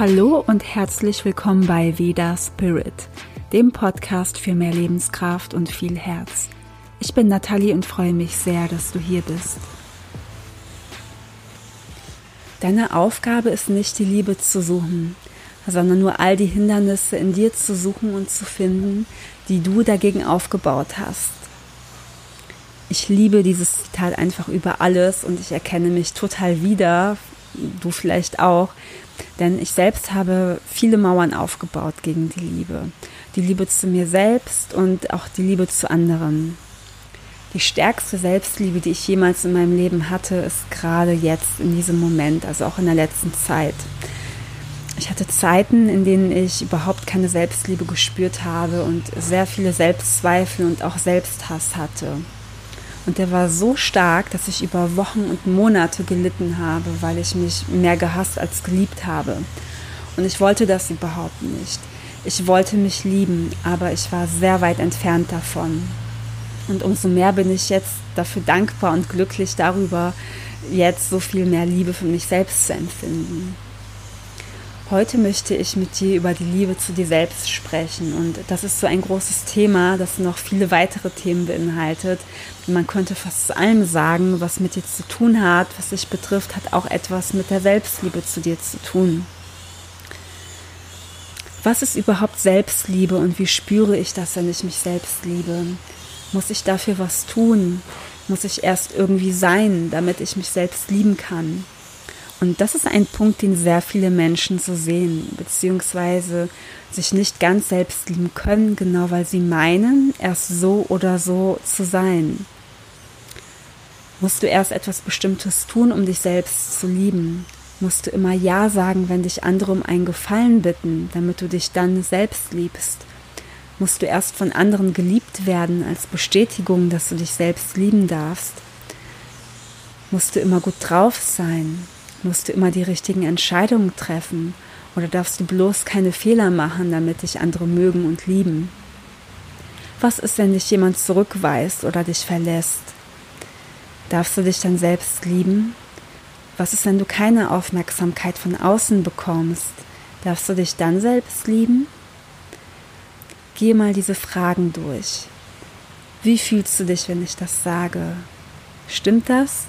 Hallo und herzlich willkommen bei Veda Spirit, dem Podcast für mehr Lebenskraft und viel Herz. Ich bin Nathalie und freue mich sehr, dass du hier bist. Deine Aufgabe ist nicht die Liebe zu suchen, sondern nur all die Hindernisse in dir zu suchen und zu finden, die du dagegen aufgebaut hast. Ich liebe dieses Zitat einfach über alles und ich erkenne mich total wieder, du vielleicht auch, denn ich selbst habe viele Mauern aufgebaut gegen die Liebe. Die Liebe zu mir selbst und auch die Liebe zu anderen. Die stärkste Selbstliebe, die ich jemals in meinem Leben hatte, ist gerade jetzt in diesem Moment, also auch in der letzten Zeit. Ich hatte Zeiten, in denen ich überhaupt keine Selbstliebe gespürt habe und sehr viele Selbstzweifel und auch Selbsthass hatte. Und der war so stark, dass ich über Wochen und Monate gelitten habe, weil ich mich mehr gehasst als geliebt habe. Und ich wollte das überhaupt nicht. Ich wollte mich lieben, aber ich war sehr weit entfernt davon. Und umso mehr bin ich jetzt dafür dankbar und glücklich darüber, jetzt so viel mehr Liebe für mich selbst zu empfinden. Heute möchte ich mit dir über die Liebe zu dir selbst sprechen. Und das ist so ein großes Thema, das noch viele weitere Themen beinhaltet. Man könnte fast zu allem sagen, was mit dir zu tun hat, was dich betrifft, hat auch etwas mit der Selbstliebe zu dir zu tun. Was ist überhaupt Selbstliebe und wie spüre ich das, wenn ich mich selbst liebe? Muss ich dafür was tun? Muss ich erst irgendwie sein, damit ich mich selbst lieben kann? Und das ist ein Punkt, den sehr viele Menschen so sehen, beziehungsweise sich nicht ganz selbst lieben können, genau weil sie meinen, erst so oder so zu sein. Musst du erst etwas Bestimmtes tun, um dich selbst zu lieben? Musst du immer Ja sagen, wenn dich andere um einen Gefallen bitten, damit du dich dann selbst liebst? Musst du erst von anderen geliebt werden als Bestätigung, dass du dich selbst lieben darfst? Musst du immer gut drauf sein? Musst du immer die richtigen Entscheidungen treffen oder darfst du bloß keine Fehler machen, damit dich andere mögen und lieben? Was ist, wenn dich jemand zurückweist oder dich verlässt? Darfst du dich dann selbst lieben? Was ist, wenn du keine Aufmerksamkeit von außen bekommst? Darfst du dich dann selbst lieben? Geh mal diese Fragen durch. Wie fühlst du dich, wenn ich das sage? Stimmt das?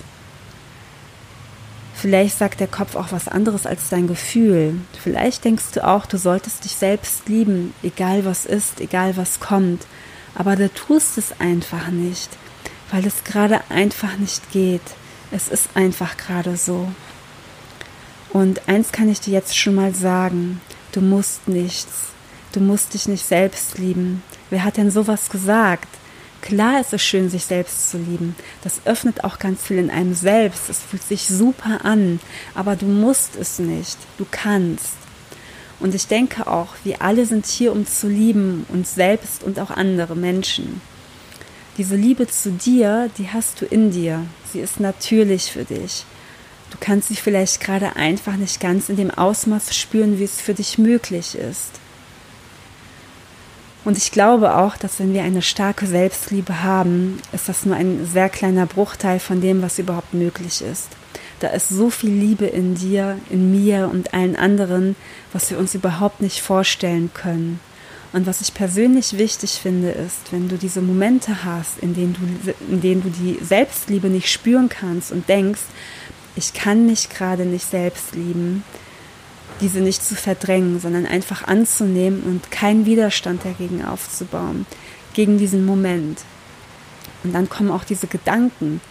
Vielleicht sagt der Kopf auch was anderes als dein Gefühl. Vielleicht denkst du auch, du solltest dich selbst lieben, egal was ist, egal was kommt. Aber du tust es einfach nicht, weil es gerade einfach nicht geht. Es ist einfach gerade so. Und eins kann ich dir jetzt schon mal sagen, du musst nichts. Du musst dich nicht selbst lieben. Wer hat denn sowas gesagt? Klar ist es schön, sich selbst zu lieben. Das öffnet auch ganz viel in einem selbst. Es fühlt sich super an. Aber du musst es nicht. Du kannst. Und ich denke auch, wir alle sind hier, um zu lieben, uns selbst und auch andere Menschen. Diese Liebe zu dir, die hast du in dir. Sie ist natürlich für dich. Du kannst sie vielleicht gerade einfach nicht ganz in dem Ausmaß spüren, wie es für dich möglich ist. Und ich glaube auch, dass wenn wir eine starke Selbstliebe haben, ist das nur ein sehr kleiner Bruchteil von dem, was überhaupt möglich ist. Da ist so viel Liebe in dir, in mir und allen anderen, was wir uns überhaupt nicht vorstellen können. Und was ich persönlich wichtig finde, ist, wenn du diese Momente hast, in denen du, in denen du die Selbstliebe nicht spüren kannst und denkst, ich kann mich gerade nicht selbst lieben, diese nicht zu verdrängen, sondern einfach anzunehmen und keinen Widerstand dagegen aufzubauen, gegen diesen Moment. Und dann kommen auch diese Gedanken,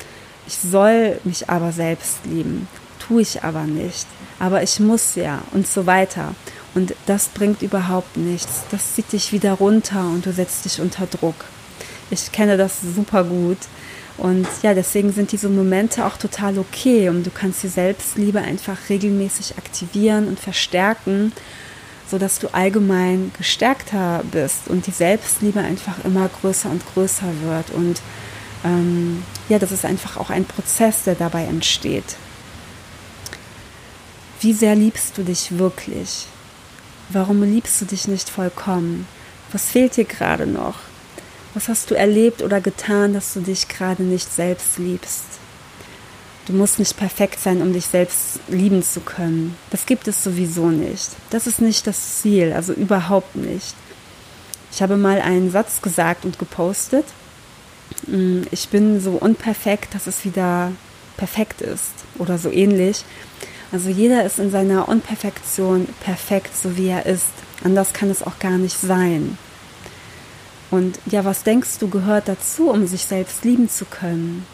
ich soll mich aber selbst lieben, tue ich aber nicht, aber ich muss ja und so weiter. Und das bringt überhaupt nichts. Das zieht dich wieder runter und du setzt dich unter Druck. Ich kenne das super gut. Und ja, deswegen sind diese Momente auch total okay und du kannst die Selbstliebe einfach regelmäßig aktivieren und verstärken, sodass du allgemein gestärkter bist und die Selbstliebe einfach immer größer und größer wird. Und ähm, ja, das ist einfach auch ein Prozess, der dabei entsteht. Wie sehr liebst du dich wirklich? Warum liebst du dich nicht vollkommen? Was fehlt dir gerade noch? Was hast du erlebt oder getan, dass du dich gerade nicht selbst liebst? Du musst nicht perfekt sein, um dich selbst lieben zu können. Das gibt es sowieso nicht. Das ist nicht das Ziel, also überhaupt nicht. Ich habe mal einen Satz gesagt und gepostet. Mm, ich bin so unperfekt, dass es wieder perfekt ist oder so ähnlich. Also jeder ist in seiner Unperfektion perfekt, so wie er ist. Anders kann es auch gar nicht sein. Und ja, was denkst du gehört dazu, um sich selbst lieben zu können?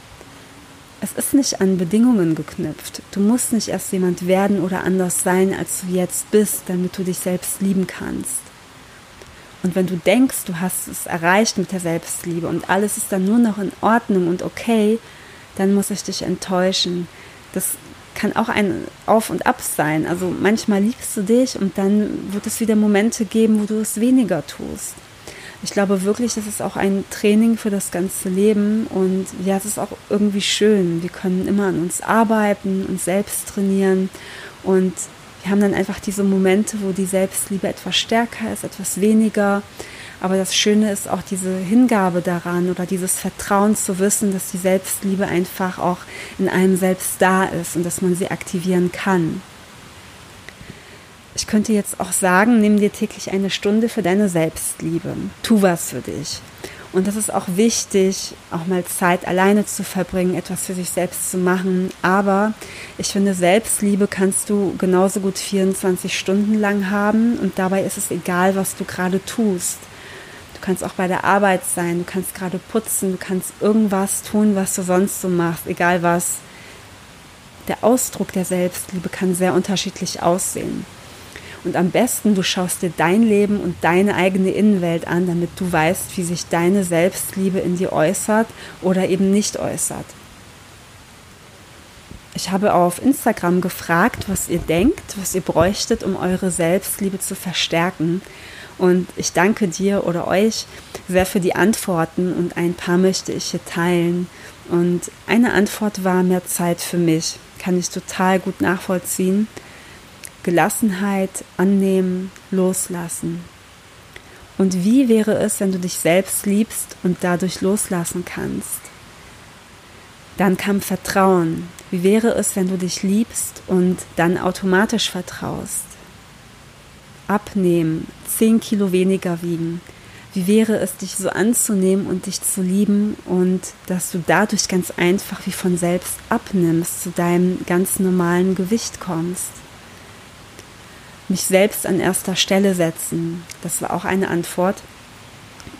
Es ist nicht an Bedingungen geknüpft. Du musst nicht erst jemand werden oder anders sein, als du jetzt bist, damit du dich selbst lieben kannst. Und wenn du denkst, du hast es erreicht mit der Selbstliebe und alles ist dann nur noch in Ordnung und okay, dann muss ich dich enttäuschen. Das kann auch ein Auf und Ab sein. Also manchmal liebst du dich und dann wird es wieder Momente geben, wo du es weniger tust. Ich glaube wirklich, das ist auch ein Training für das ganze Leben und ja, es ist auch irgendwie schön. Wir können immer an uns arbeiten, uns selbst trainieren und wir haben dann einfach diese Momente, wo die Selbstliebe etwas stärker ist, etwas weniger aber das Schöne ist auch diese Hingabe daran oder dieses Vertrauen zu wissen, dass die Selbstliebe einfach auch in einem selbst da ist und dass man sie aktivieren kann. Ich könnte jetzt auch sagen, nimm dir täglich eine Stunde für deine Selbstliebe. Tu was für dich. Und das ist auch wichtig, auch mal Zeit alleine zu verbringen, etwas für sich selbst zu machen. Aber ich finde, Selbstliebe kannst du genauso gut 24 Stunden lang haben und dabei ist es egal, was du gerade tust. Du kannst auch bei der Arbeit sein, du kannst gerade putzen, du kannst irgendwas tun, was du sonst so machst, egal was. Der Ausdruck der Selbstliebe kann sehr unterschiedlich aussehen. Und am besten, du schaust dir dein Leben und deine eigene Innenwelt an, damit du weißt, wie sich deine Selbstliebe in dir äußert oder eben nicht äußert. Ich habe auf Instagram gefragt, was ihr denkt, was ihr bräuchtet, um eure Selbstliebe zu verstärken. Und ich danke dir oder euch sehr für die Antworten und ein paar möchte ich hier teilen. Und eine Antwort war mehr Zeit für mich. Kann ich total gut nachvollziehen. Gelassenheit annehmen, loslassen. Und wie wäre es, wenn du dich selbst liebst und dadurch loslassen kannst? Dann kam Vertrauen. Wie wäre es, wenn du dich liebst und dann automatisch vertraust? abnehmen, 10 Kilo weniger wiegen. Wie wäre es, dich so anzunehmen und dich zu lieben und dass du dadurch ganz einfach wie von selbst abnimmst, zu deinem ganz normalen Gewicht kommst? Mich selbst an erster Stelle setzen, das war auch eine Antwort.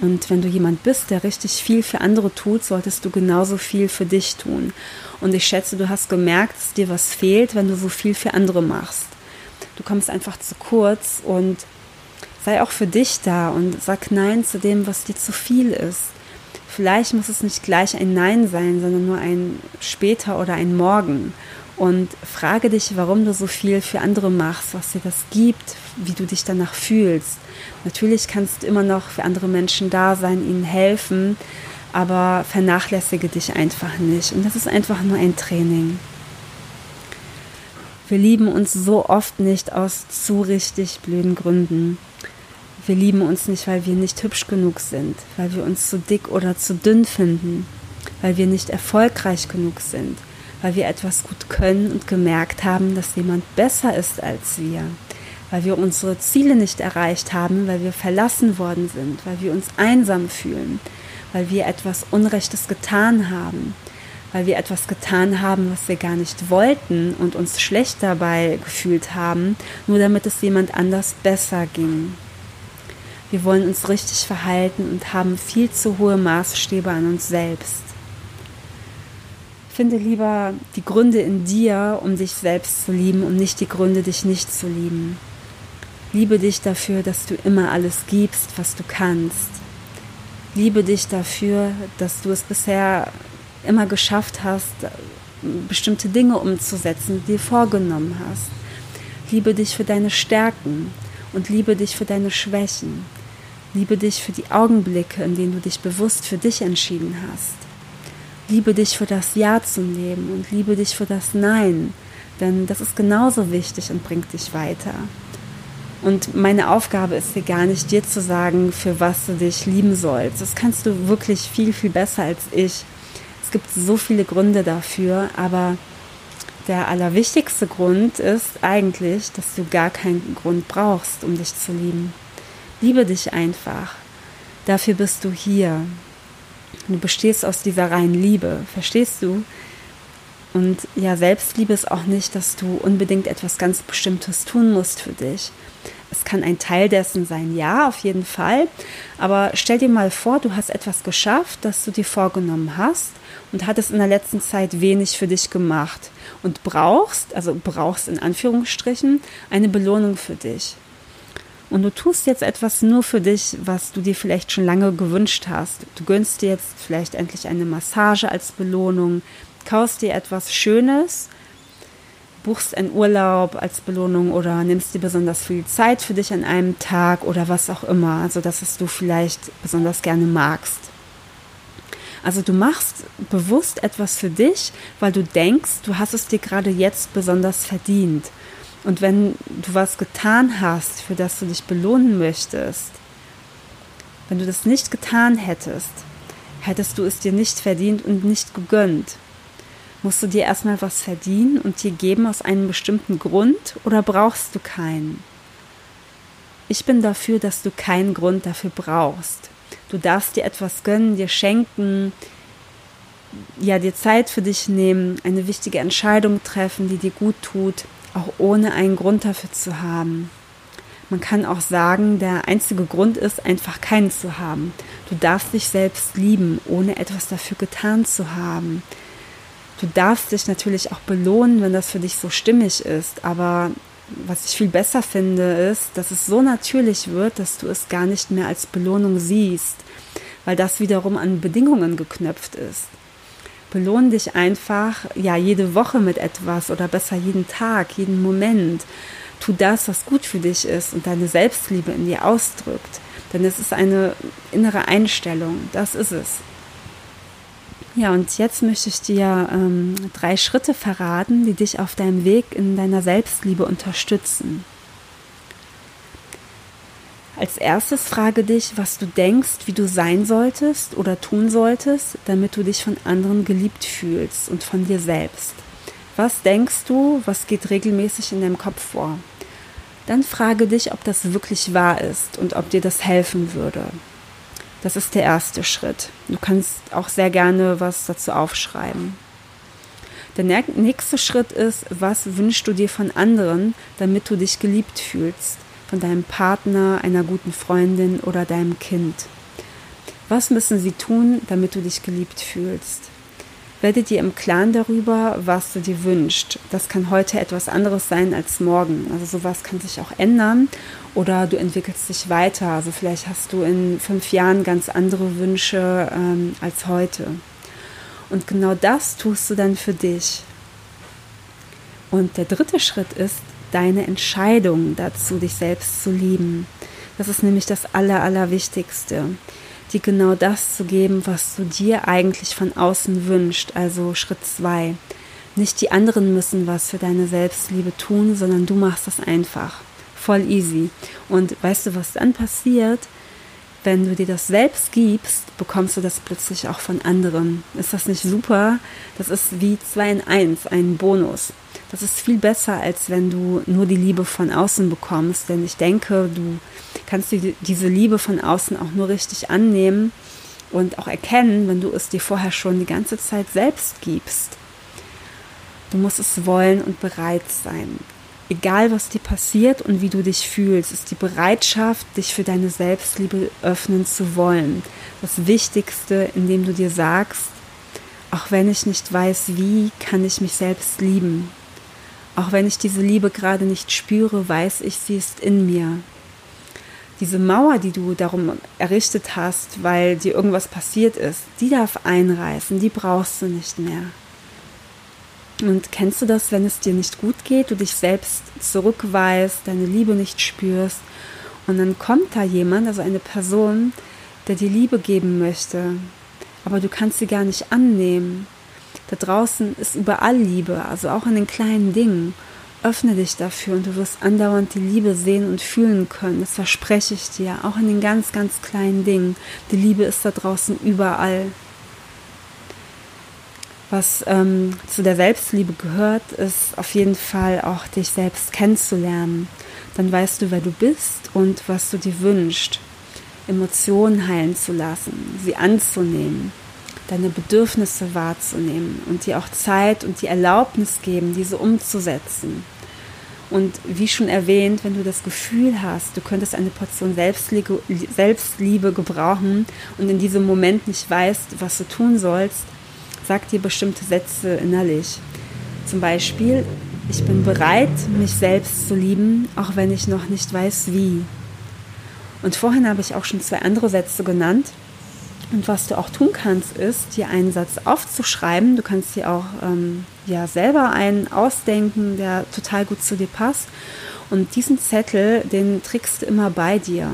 Und wenn du jemand bist, der richtig viel für andere tut, solltest du genauso viel für dich tun. Und ich schätze, du hast gemerkt, dass dir was fehlt, wenn du so viel für andere machst. Du kommst einfach zu kurz und sei auch für dich da und sag Nein zu dem, was dir zu viel ist. Vielleicht muss es nicht gleich ein Nein sein, sondern nur ein später oder ein Morgen. Und frage dich, warum du so viel für andere machst, was dir das gibt, wie du dich danach fühlst. Natürlich kannst du immer noch für andere Menschen da sein, ihnen helfen, aber vernachlässige dich einfach nicht. Und das ist einfach nur ein Training. Wir lieben uns so oft nicht aus zu richtig blöden Gründen. Wir lieben uns nicht, weil wir nicht hübsch genug sind, weil wir uns zu dick oder zu dünn finden, weil wir nicht erfolgreich genug sind, weil wir etwas gut können und gemerkt haben, dass jemand besser ist als wir, weil wir unsere Ziele nicht erreicht haben, weil wir verlassen worden sind, weil wir uns einsam fühlen, weil wir etwas Unrechtes getan haben, weil wir etwas getan haben, was wir gar nicht wollten und uns schlecht dabei gefühlt haben, nur damit es jemand anders besser ging. Wir wollen uns richtig verhalten und haben viel zu hohe Maßstäbe an uns selbst. Finde lieber die Gründe in dir, um dich selbst zu lieben und nicht die Gründe, dich nicht zu lieben. Liebe dich dafür, dass du immer alles gibst, was du kannst. Liebe dich dafür, dass du es bisher immer geschafft hast, bestimmte Dinge umzusetzen, die dir vorgenommen hast. Liebe dich für deine Stärken und liebe dich für deine Schwächen. Liebe dich für die Augenblicke, in denen du dich bewusst für dich entschieden hast. Liebe dich für das Ja zum Leben und liebe dich für das Nein, denn das ist genauso wichtig und bringt dich weiter. Und meine Aufgabe ist hier gar nicht, dir zu sagen, für was du dich lieben sollst. Das kannst du wirklich viel, viel besser als ich. Es gibt so viele Gründe dafür, aber der allerwichtigste Grund ist eigentlich, dass du gar keinen Grund brauchst, um dich zu lieben. Liebe dich einfach. Dafür bist du hier. Du bestehst aus dieser reinen Liebe, verstehst du? Und ja, Selbstliebe ist auch nicht, dass du unbedingt etwas ganz Bestimmtes tun musst für dich. Es kann ein Teil dessen sein, ja, auf jeden Fall. Aber stell dir mal vor, du hast etwas geschafft, das du dir vorgenommen hast und hattest in der letzten Zeit wenig für dich gemacht und brauchst, also brauchst in Anführungsstrichen, eine Belohnung für dich. Und du tust jetzt etwas nur für dich, was du dir vielleicht schon lange gewünscht hast. Du gönnst dir jetzt vielleicht endlich eine Massage als Belohnung, kaufst dir etwas Schönes buchst einen Urlaub als Belohnung oder nimmst dir besonders viel Zeit für dich an einem Tag oder was auch immer, also dass es du vielleicht besonders gerne magst. Also du machst bewusst etwas für dich, weil du denkst, du hast es dir gerade jetzt besonders verdient. Und wenn du was getan hast, für das du dich belohnen möchtest, wenn du das nicht getan hättest, hättest du es dir nicht verdient und nicht gegönnt. Musst du dir erstmal was verdienen und dir geben aus einem bestimmten Grund oder brauchst du keinen? Ich bin dafür, dass du keinen Grund dafür brauchst. Du darfst dir etwas gönnen, dir schenken, ja, dir Zeit für dich nehmen, eine wichtige Entscheidung treffen, die dir gut tut, auch ohne einen Grund dafür zu haben. Man kann auch sagen, der einzige Grund ist, einfach keinen zu haben. Du darfst dich selbst lieben, ohne etwas dafür getan zu haben. Du darfst dich natürlich auch belohnen, wenn das für dich so stimmig ist, aber was ich viel besser finde, ist, dass es so natürlich wird, dass du es gar nicht mehr als Belohnung siehst, weil das wiederum an Bedingungen geknöpft ist. Belohn dich einfach, ja, jede Woche mit etwas oder besser jeden Tag, jeden Moment. Tu das, was gut für dich ist und deine Selbstliebe in dir ausdrückt. Denn es ist eine innere Einstellung, das ist es. Ja, und jetzt möchte ich dir ähm, drei Schritte verraten, die dich auf deinem Weg in deiner Selbstliebe unterstützen. Als erstes frage dich, was du denkst, wie du sein solltest oder tun solltest, damit du dich von anderen geliebt fühlst und von dir selbst. Was denkst du, was geht regelmäßig in deinem Kopf vor? Dann frage dich, ob das wirklich wahr ist und ob dir das helfen würde. Das ist der erste Schritt. Du kannst auch sehr gerne was dazu aufschreiben. Der nächste Schritt ist, was wünschst du dir von anderen, damit du dich geliebt fühlst? Von deinem Partner, einer guten Freundin oder deinem Kind. Was müssen sie tun, damit du dich geliebt fühlst? Werde dir im Klaren darüber, was du dir wünschst. Das kann heute etwas anderes sein als morgen. Also sowas kann sich auch ändern oder du entwickelst dich weiter. Also vielleicht hast du in fünf Jahren ganz andere Wünsche ähm, als heute. Und genau das tust du dann für dich. Und der dritte Schritt ist deine Entscheidung dazu, dich selbst zu lieben. Das ist nämlich das Aller, Allerwichtigste dir genau das zu geben, was du dir eigentlich von außen wünscht. Also Schritt zwei. Nicht die anderen müssen was für deine Selbstliebe tun, sondern du machst das einfach. Voll easy. Und weißt du, was dann passiert? Wenn du dir das selbst gibst, bekommst du das plötzlich auch von anderen. Ist das nicht super? Das ist wie zwei in eins, ein Bonus. Das ist viel besser, als wenn du nur die Liebe von außen bekommst. Denn ich denke, du kannst du diese Liebe von außen auch nur richtig annehmen und auch erkennen, wenn du es dir vorher schon die ganze Zeit selbst gibst. Du musst es wollen und bereit sein. Egal, was dir passiert und wie du dich fühlst, ist die Bereitschaft, dich für deine Selbstliebe öffnen zu wollen. Das Wichtigste, indem du dir sagst, auch wenn ich nicht weiß, wie, kann ich mich selbst lieben. Auch wenn ich diese Liebe gerade nicht spüre, weiß ich, sie ist in mir diese Mauer, die du darum errichtet hast, weil dir irgendwas passiert ist, die darf einreißen, die brauchst du nicht mehr. Und kennst du das, wenn es dir nicht gut geht, du dich selbst zurückweist, deine Liebe nicht spürst und dann kommt da jemand, also eine Person, der dir Liebe geben möchte, aber du kannst sie gar nicht annehmen. Da draußen ist überall Liebe, also auch in den kleinen Dingen. Öffne dich dafür und du wirst andauernd die Liebe sehen und fühlen können. Das verspreche ich dir, auch in den ganz, ganz kleinen Dingen. Die Liebe ist da draußen überall. Was ähm, zu der Selbstliebe gehört, ist auf jeden Fall auch dich selbst kennenzulernen. Dann weißt du, wer du bist und was du dir wünschst. Emotionen heilen zu lassen, sie anzunehmen, deine Bedürfnisse wahrzunehmen und dir auch Zeit und die Erlaubnis geben, diese umzusetzen. Und wie schon erwähnt, wenn du das Gefühl hast, du könntest eine Portion Selbstliebe, Selbstliebe gebrauchen und in diesem Moment nicht weißt, was du tun sollst, sag dir bestimmte Sätze innerlich. Zum Beispiel, ich bin bereit, mich selbst zu lieben, auch wenn ich noch nicht weiß, wie. Und vorhin habe ich auch schon zwei andere Sätze genannt. Und was du auch tun kannst, ist, dir einen Satz aufzuschreiben. Du kannst dir auch ähm, ja, selber einen ausdenken, der total gut zu dir passt. Und diesen Zettel, den trägst du immer bei dir.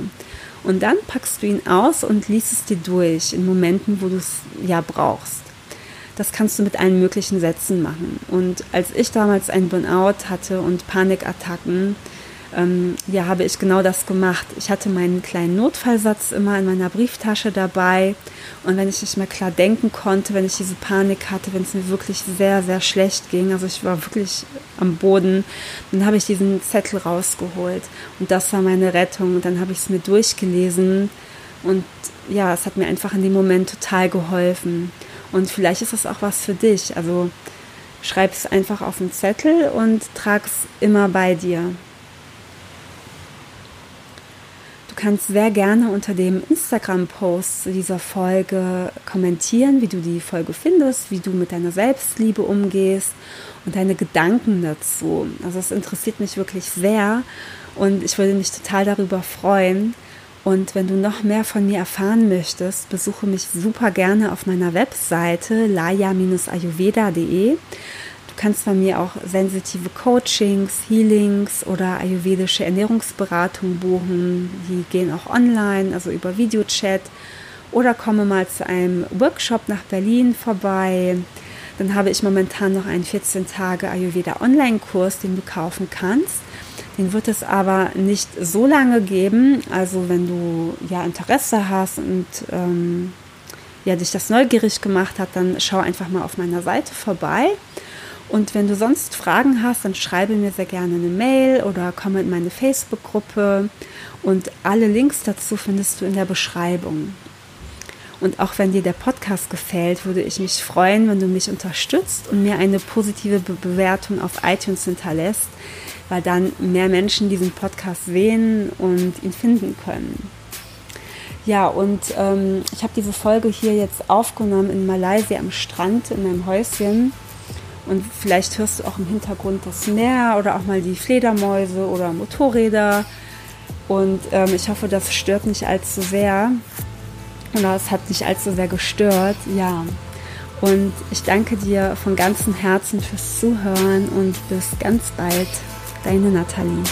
Und dann packst du ihn aus und liest es dir durch in Momenten, wo du es ja brauchst. Das kannst du mit allen möglichen Sätzen machen. Und als ich damals ein Burnout hatte und Panikattacken, ähm, ja, habe ich genau das gemacht. Ich hatte meinen kleinen Notfallsatz immer in meiner Brieftasche dabei. Und wenn ich nicht mehr klar denken konnte, wenn ich diese Panik hatte, wenn es mir wirklich sehr, sehr schlecht ging, also ich war wirklich am Boden, dann habe ich diesen Zettel rausgeholt. Und das war meine Rettung. Und dann habe ich es mir durchgelesen. Und ja, es hat mir einfach in dem Moment total geholfen. Und vielleicht ist das auch was für dich. Also schreib es einfach auf einen Zettel und trag es immer bei dir. Du kannst sehr gerne unter dem Instagram-Post dieser Folge kommentieren, wie du die Folge findest, wie du mit deiner Selbstliebe umgehst und deine Gedanken dazu. Also es interessiert mich wirklich sehr und ich würde mich total darüber freuen. Und wenn du noch mehr von mir erfahren möchtest, besuche mich super gerne auf meiner Webseite laya-ayurveda.de. Du kannst bei mir auch sensitive Coachings, Healings oder ayurvedische Ernährungsberatung buchen. Die gehen auch online, also über Videochat. Oder komme mal zu einem Workshop nach Berlin vorbei. Dann habe ich momentan noch einen 14 Tage Ayurveda Online-Kurs, den du kaufen kannst. Den wird es aber nicht so lange geben. Also wenn du ja Interesse hast und ähm, ja, dich das neugierig gemacht hat, dann schau einfach mal auf meiner Seite vorbei. Und wenn du sonst Fragen hast, dann schreibe mir sehr gerne eine Mail oder komme in meine Facebook-Gruppe. Und alle Links dazu findest du in der Beschreibung. Und auch wenn dir der Podcast gefällt, würde ich mich freuen, wenn du mich unterstützt und mir eine positive Be Bewertung auf iTunes hinterlässt weil dann mehr Menschen diesen Podcast sehen und ihn finden können. Ja, und ähm, ich habe diese Folge hier jetzt aufgenommen in Malaysia am Strand in meinem Häuschen. Und vielleicht hörst du auch im Hintergrund das Meer oder auch mal die Fledermäuse oder Motorräder. Und ähm, ich hoffe, das stört nicht allzu sehr. Oder es hat nicht allzu sehr gestört. Ja. Und ich danke dir von ganzem Herzen fürs Zuhören und bis ganz bald. Deine Nathalie.